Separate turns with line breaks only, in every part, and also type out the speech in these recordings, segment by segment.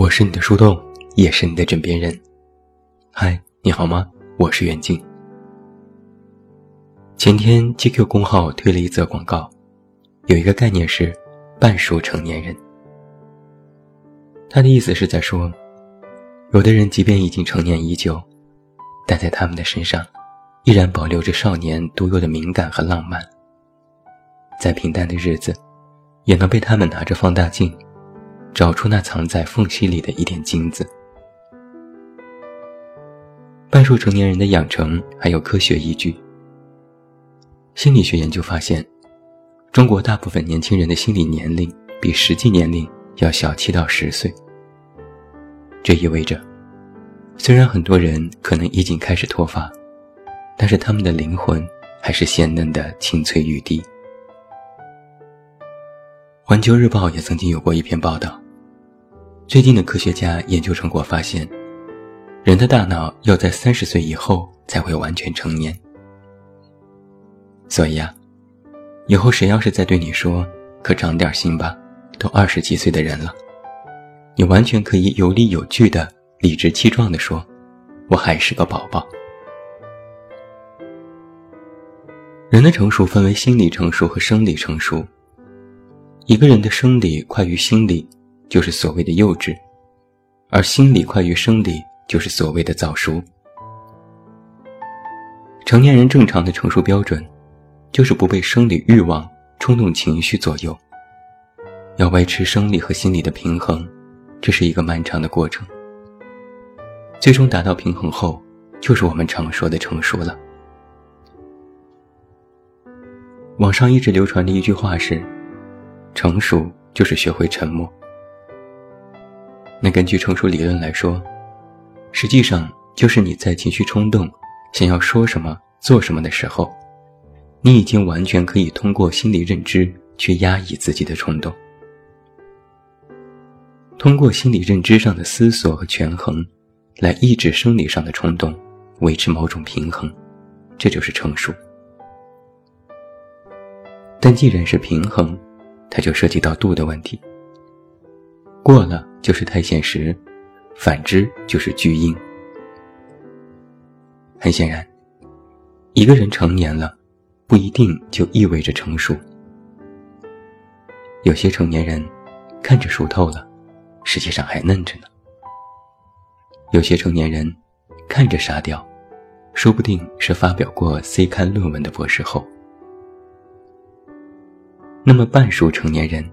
我是你的树洞，也是你的枕边人。嗨，你好吗？我是袁静。前天 GQ 公号推了一则广告，有一个概念是半数成年人。他的意思是在说，有的人即便已经成年已久，但在他们的身上，依然保留着少年独有的敏感和浪漫。在平淡的日子，也能被他们拿着放大镜。找出那藏在缝隙里的一点金子。半数成年人的养成还有科学依据。心理学研究发现，中国大部分年轻人的心理年龄比实际年龄要小七到十岁。这意味着，虽然很多人可能已经开始脱发，但是他们的灵魂还是鲜嫩的青翠欲滴。环球日报也曾经有过一篇报道。最近的科学家研究成果发现，人的大脑要在三十岁以后才会完全成年。所以啊，以后谁要是再对你说“可长点心吧”，都二十几岁的人了，你完全可以有理有据的、理直气壮地说：“我还是个宝宝。”人的成熟分为心理成熟和生理成熟。一个人的生理快于心理。就是所谓的幼稚，而心理快于生理，就是所谓的早熟。成年人正常的成熟标准，就是不被生理欲望、冲动情绪左右。要维持生理和心理的平衡，这是一个漫长的过程。最终达到平衡后，就是我们常说的成熟了。网上一直流传的一句话是：“成熟就是学会沉默。”那根据成熟理论来说，实际上就是你在情绪冲动、想要说什么、做什么的时候，你已经完全可以通过心理认知去压抑自己的冲动，通过心理认知上的思索和权衡，来抑制生理上的冲动，维持某种平衡，这就是成熟。但既然是平衡，它就涉及到度的问题。过了就是太现实，反之就是巨婴。很显然，一个人成年了，不一定就意味着成熟。有些成年人看着熟透了，实际上还嫩着呢。有些成年人看着傻屌，说不定是发表过 C 刊论文的博士后。那么半熟成年人。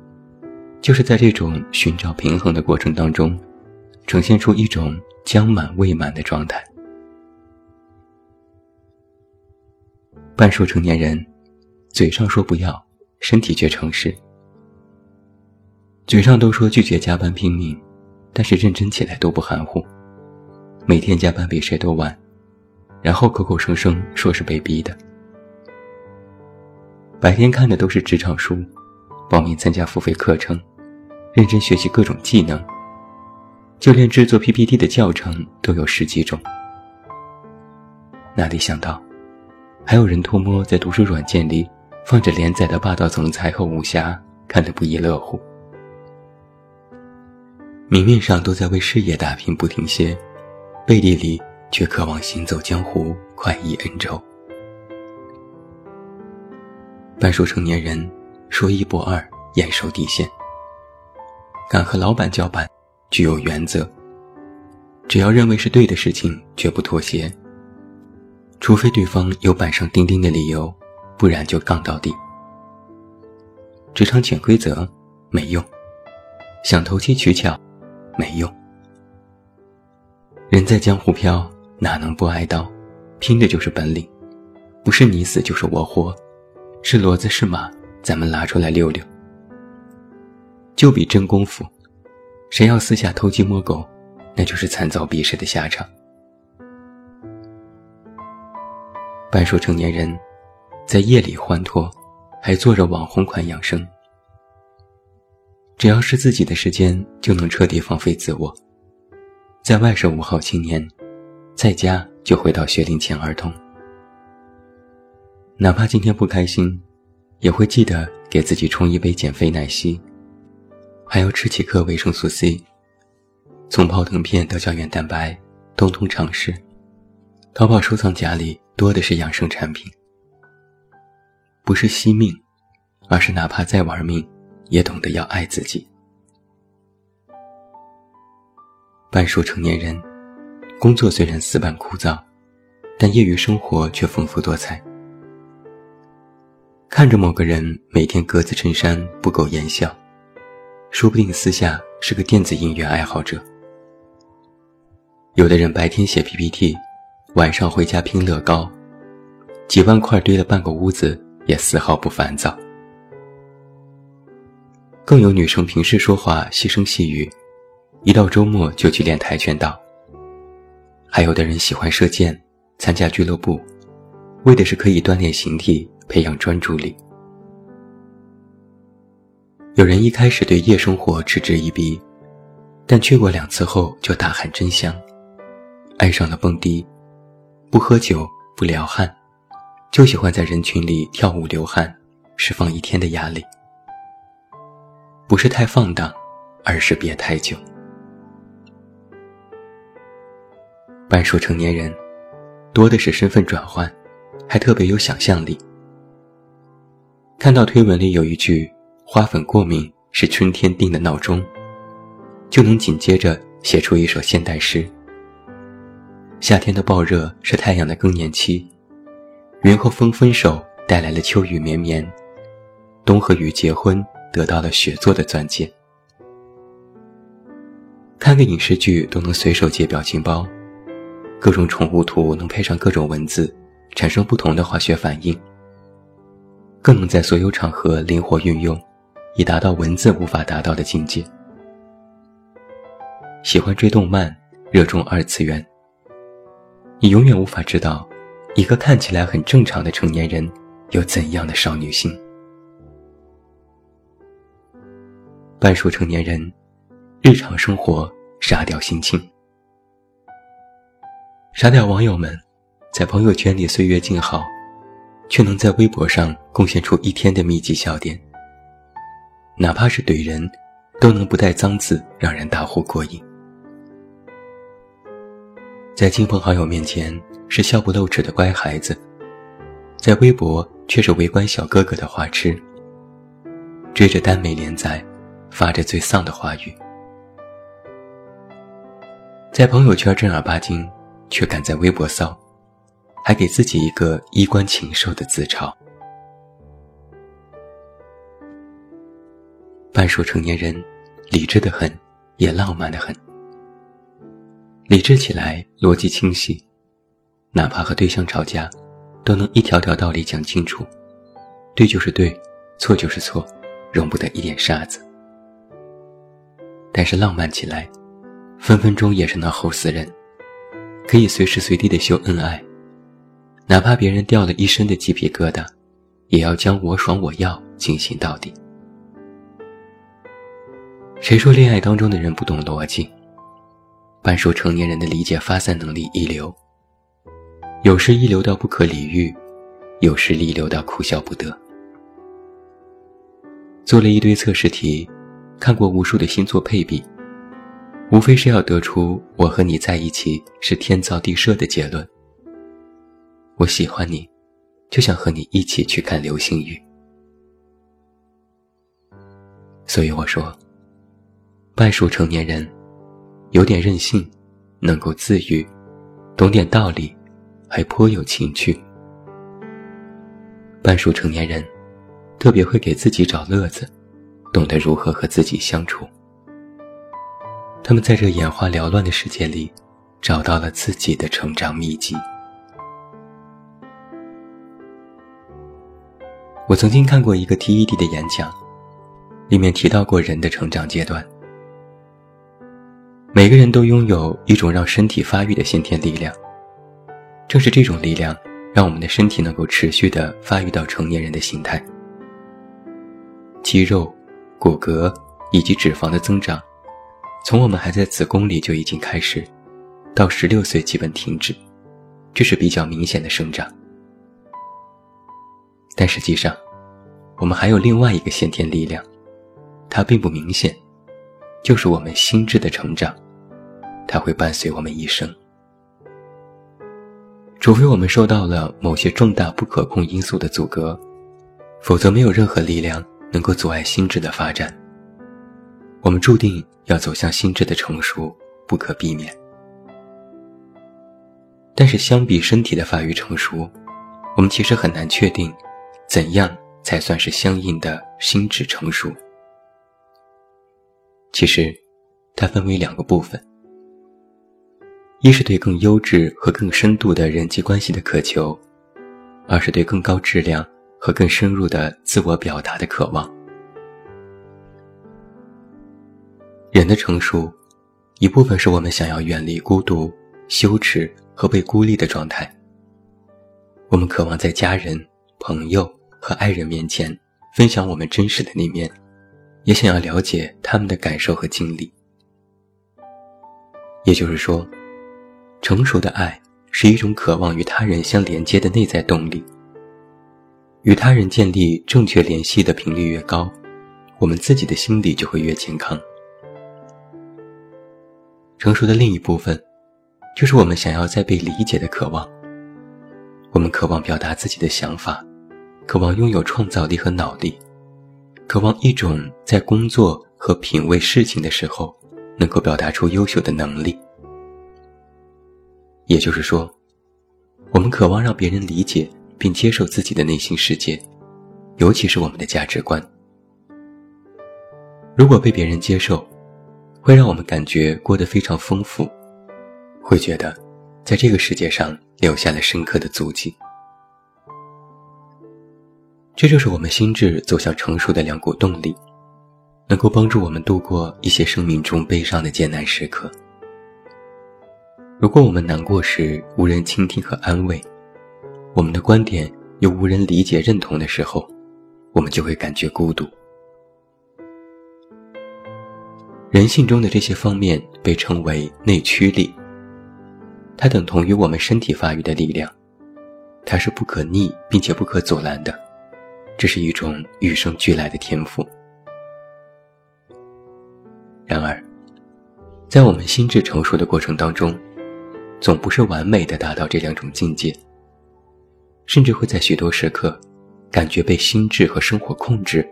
就是在这种寻找平衡的过程当中，呈现出一种将满未满的状态。半数成年人，嘴上说不要，身体却诚实。嘴上都说拒绝加班拼命，但是认真起来都不含糊，每天加班比谁都晚，然后口口声声说是被逼的。白天看的都是职场书。报名参加付费课程，认真学习各种技能，就连制作 PPT 的教程都有十几种。哪里想到，还有人偷摸在读书软件里放着连载的霸道总裁和武侠，看得不亦乐乎。明面上都在为事业打拼不停歇，背地里却渴望行走江湖，快意恩仇。半数成年人。说一不二，严守底线。敢和老板叫板，具有原则。只要认为是对的事情，绝不妥协。除非对方有板上钉钉的理由，不然就杠到底。职场潜规则没用，想投机取巧没用。人在江湖飘，哪能不挨刀？拼的就是本领，不是你死就是我活，是骡子是马。咱们拉出来溜溜，就比真功夫，谁要私下偷鸡摸狗，那就是惨遭鄙视的下场。半数成年人，在夜里欢脱，还做着网红款养生。只要是自己的时间，就能彻底放飞自我，在外是五好青年，在家就回到学龄前儿童。哪怕今天不开心。也会记得给自己冲一杯减肥奶昔，还要吃几颗维生素 C，从泡腾片到胶原蛋白，通通尝试。淘宝收藏夹里多的是养生产品，不是惜命，而是哪怕再玩命，也懂得要爱自己。半数成年人，工作虽然死板枯燥，但业余生活却丰富多彩。看着某个人每天格子衬衫不苟言笑，说不定私下是个电子音乐爱好者。有的人白天写 PPT，晚上回家拼乐高，几万块堆了半个屋子，也丝毫不烦躁。更有女生平时说话细声细语，一到周末就去练跆拳道。还有的人喜欢射箭，参加俱乐部，为的是可以锻炼形体。培养专注力。有人一开始对夜生活嗤之以鼻，但去过两次后就大喊真香，爱上了蹦迪，不喝酒不撩汉，就喜欢在人群里跳舞流汗，释放一天的压力。不是太放荡，而是别太久。半数成年人，多的是身份转换，还特别有想象力。看到推文里有一句“花粉过敏是春天定的闹钟”，就能紧接着写出一首现代诗。夏天的暴热是太阳的更年期，云和风分手带来了秋雨绵绵，冬和雨结婚得到了雪做的钻戒。看个影视剧都能随手截表情包，各种宠物图能配上各种文字，产生不同的化学反应。更能在所有场合灵活运用，以达到文字无法达到的境界。喜欢追动漫，热衷二次元。你永远无法知道，一个看起来很正常的成年人有怎样的少女心。半数成年人，日常生活沙雕心情。傻屌网友们，在朋友圈里岁月静好。却能在微博上贡献出一天的密集笑点，哪怕是怼人，都能不带脏字，让人大呼过瘾。在亲朋好友面前是笑不露齿的乖孩子，在微博却是围观小哥哥的花痴。追着耽美连载，发着最丧的话语，在朋友圈正儿八经，却敢在微博骚。还给自己一个衣冠禽兽的自嘲。半数成年人，理智的很，也浪漫的很。理智起来，逻辑清晰，哪怕和对象吵架，都能一条条道理讲清楚，对就是对，错就是错，容不得一点沙子。但是浪漫起来，分分钟也是那齁死人，可以随时随地的秀恩爱。哪怕别人掉了一身的鸡皮疙瘩，也要将我爽我要进行到底。谁说恋爱当中的人不懂逻辑？半数成年人的理解发散能力一流，有时一流到不可理喻，有时一流到哭笑不得。做了一堆测试题，看过无数的星座配比，无非是要得出我和你在一起是天造地设的结论。我喜欢你，就想和你一起去看流星雨。所以我说，半数成年人，有点任性，能够自愈，懂点道理，还颇有情趣。半数成年人，特别会给自己找乐子，懂得如何和自己相处。他们在这眼花缭乱的世界里，找到了自己的成长秘籍。我曾经看过一个 TED 的演讲，里面提到过人的成长阶段。每个人都拥有一种让身体发育的先天力量，正是这种力量，让我们的身体能够持续的发育到成年人的形态。肌肉、骨骼以及脂肪的增长，从我们还在子宫里就已经开始，到十六岁基本停止，这是比较明显的生长。但实际上，我们还有另外一个先天力量，它并不明显，就是我们心智的成长，它会伴随我们一生。除非我们受到了某些重大不可控因素的阻隔，否则没有任何力量能够阻碍心智的发展。我们注定要走向心智的成熟，不可避免。但是，相比身体的发育成熟，我们其实很难确定，怎样才算是相应的心智成熟。其实，它分为两个部分。一是对更优质和更深度的人际关系的渴求，二是对更高质量和更深入的自我表达的渴望。人的成熟，一部分是我们想要远离孤独、羞耻和被孤立的状态。我们渴望在家人、朋友和爱人面前分享我们真实的那面，也想要了解他们的感受和经历。也就是说。成熟的爱是一种渴望与他人相连接的内在动力。与他人建立正确联系的频率越高，我们自己的心理就会越健康。成熟的另一部分，就是我们想要在被理解的渴望。我们渴望表达自己的想法，渴望拥有创造力和脑力，渴望一种在工作和品味事情的时候能够表达出优秀的能力。也就是说，我们渴望让别人理解并接受自己的内心世界，尤其是我们的价值观。如果被别人接受，会让我们感觉过得非常丰富，会觉得在这个世界上留下了深刻的足迹。这就是我们心智走向成熟的两股动力，能够帮助我们度过一些生命中悲伤的艰难时刻。如果我们难过时无人倾听和安慰，我们的观点又无人理解认同的时候，我们就会感觉孤独。人性中的这些方面被称为内驱力，它等同于我们身体发育的力量，它是不可逆并且不可阻拦的，这是一种与生俱来的天赋。然而，在我们心智成熟的过程当中，总不是完美的达到这两种境界，甚至会在许多时刻，感觉被心智和生活控制，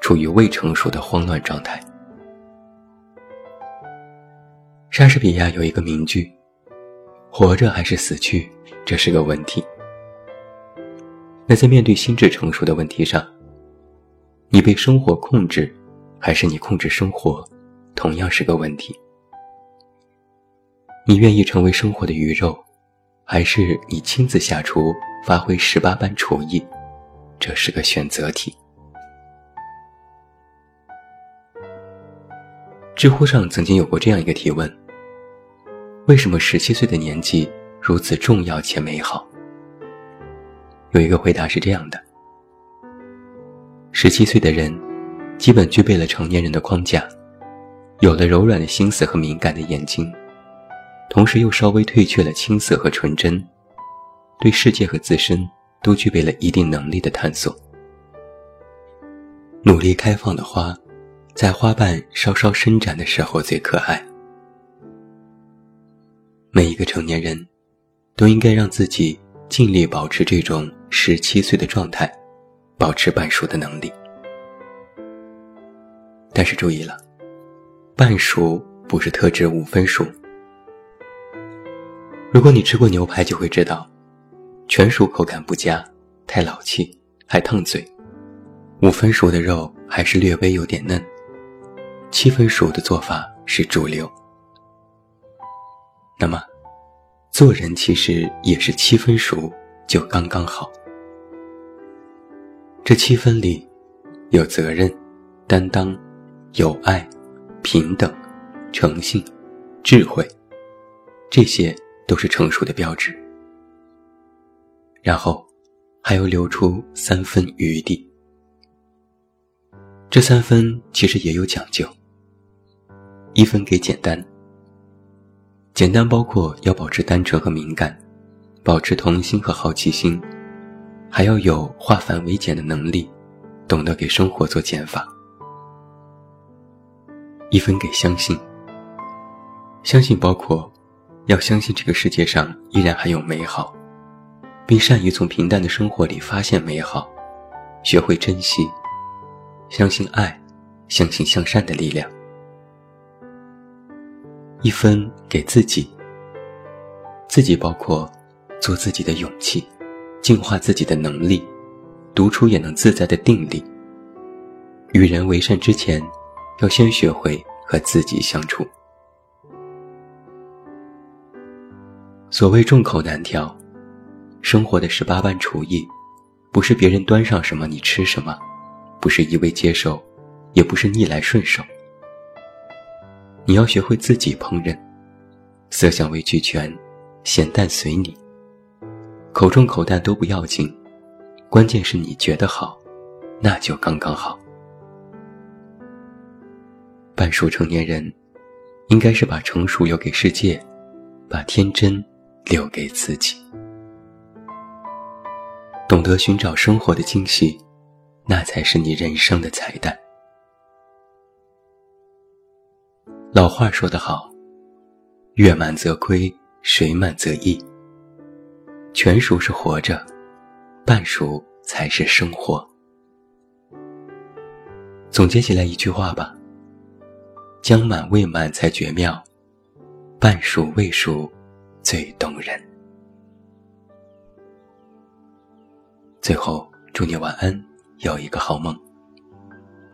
处于未成熟的慌乱状态。莎士比亚有一个名句：“活着还是死去，这是个问题。”那在面对心智成熟的问题上，你被生活控制，还是你控制生活，同样是个问题。你愿意成为生活的鱼肉，还是你亲自下厨发挥十八般厨艺？这是个选择题。知乎上曾经有过这样一个提问：为什么十七岁的年纪如此重要且美好？有一个回答是这样的：十七岁的人，基本具备了成年人的框架，有了柔软的心思和敏感的眼睛。同时又稍微褪去了青涩和纯真，对世界和自身都具备了一定能力的探索。努力开放的花，在花瓣稍稍伸展的时候最可爱。每一个成年人，都应该让自己尽力保持这种十七岁的状态，保持半熟的能力。但是注意了，半熟不是特指五分熟。如果你吃过牛排，就会知道，全熟口感不佳，太老气，还烫嘴；五分熟的肉还是略微有点嫩；七分熟的做法是主流。那么，做人其实也是七分熟就刚刚好。这七分里，有责任、担当、有爱、平等、诚信、智慧，这些。都是成熟的标志，然后还要留出三分余地。这三分其实也有讲究：一分给简单，简单包括要保持单纯和敏感，保持童心和好奇心，还要有化繁为简的能力，懂得给生活做减法。一分给相信。相信包括，要相信这个世界上依然还有美好，并善于从平淡的生活里发现美好，学会珍惜，相信爱，相信向善的力量。一分给自己，自己包括做自己的勇气，净化自己的能力，独处也能自在的定力。与人为善之前，要先学会和自己相处。所谓众口难调，生活的十八般厨艺，不是别人端上什么你吃什么，不是一味接受，也不是逆来顺受。你要学会自己烹饪，色香味俱全，咸淡随你。口重口淡都不要紧，关键是你觉得好，那就刚刚好。半熟成年人，应该是把成熟留给世界，把天真留给自己。懂得寻找生活的惊喜，那才是你人生的彩蛋。老话说得好：“月满则亏，水满则溢。”全熟是活着，半熟才是生活。总结起来一句话吧。将满未满才绝妙，半熟未熟最动人。最后，祝你晚安，有一个好梦。